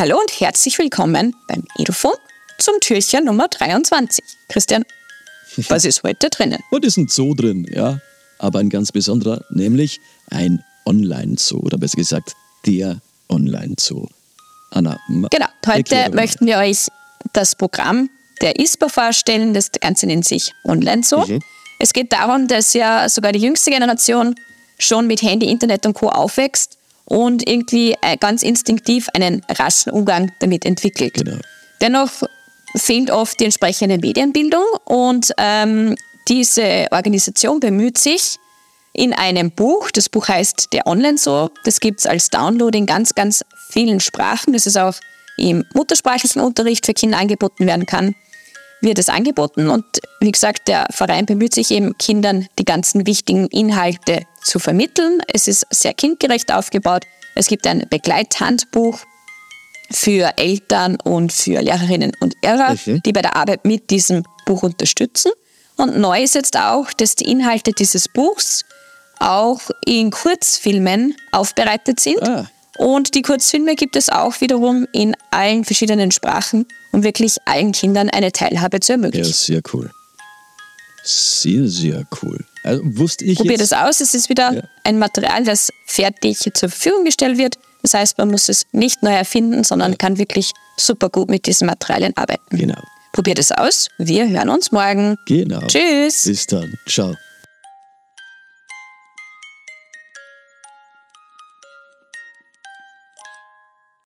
Hallo und herzlich willkommen beim Edufon zum Türchen Nummer 23. Christian, was ist heute drinnen? Heute ist ein Zoo drin, ja. Aber ein ganz besonderer, nämlich ein Online-Zoo. Oder besser gesagt, der Online-Zoo. Anna. Genau, heute möchten wir euch das Programm der ISPA vorstellen. Das Ganze nennt sich Online-Zoo. Mhm. Es geht darum, dass ja sogar die jüngste Generation schon mit Handy, Internet und Co. aufwächst und irgendwie äh, ganz instinktiv einen raschen Umgang damit entwickelt. Genau. Dennoch fehlt oft die entsprechende Medienbildung und ähm, diese Organisation bemüht sich in einem Buch, das Buch heißt Der Online So, das gibt es als Download in ganz, ganz vielen Sprachen, das ist auch im muttersprachlichen Unterricht für Kinder angeboten werden kann, wird es angeboten. Und wie gesagt, der Verein bemüht sich eben, Kindern die ganzen wichtigen Inhalte zu vermitteln. Es ist sehr kindgerecht aufgebaut. Es gibt ein Begleithandbuch für Eltern und für Lehrerinnen und Lehrer, okay. die bei der Arbeit mit diesem Buch unterstützen. Und neu ist jetzt auch, dass die Inhalte dieses Buchs auch in Kurzfilmen aufbereitet sind. Ah. Und die Kurzfilme gibt es auch wiederum in allen verschiedenen Sprachen, um wirklich allen Kindern eine Teilhabe zu ermöglichen. Ja, sehr cool. Sehr, sehr cool. Also wusste ich Probier das aus. Es ist wieder ja. ein Material, das fertig zur Verfügung gestellt wird. Das heißt, man muss es nicht neu erfinden, sondern ja. kann wirklich super gut mit diesen Materialien arbeiten. Genau. Probiert es aus. Wir hören uns morgen. Genau. Tschüss. Bis dann. Ciao.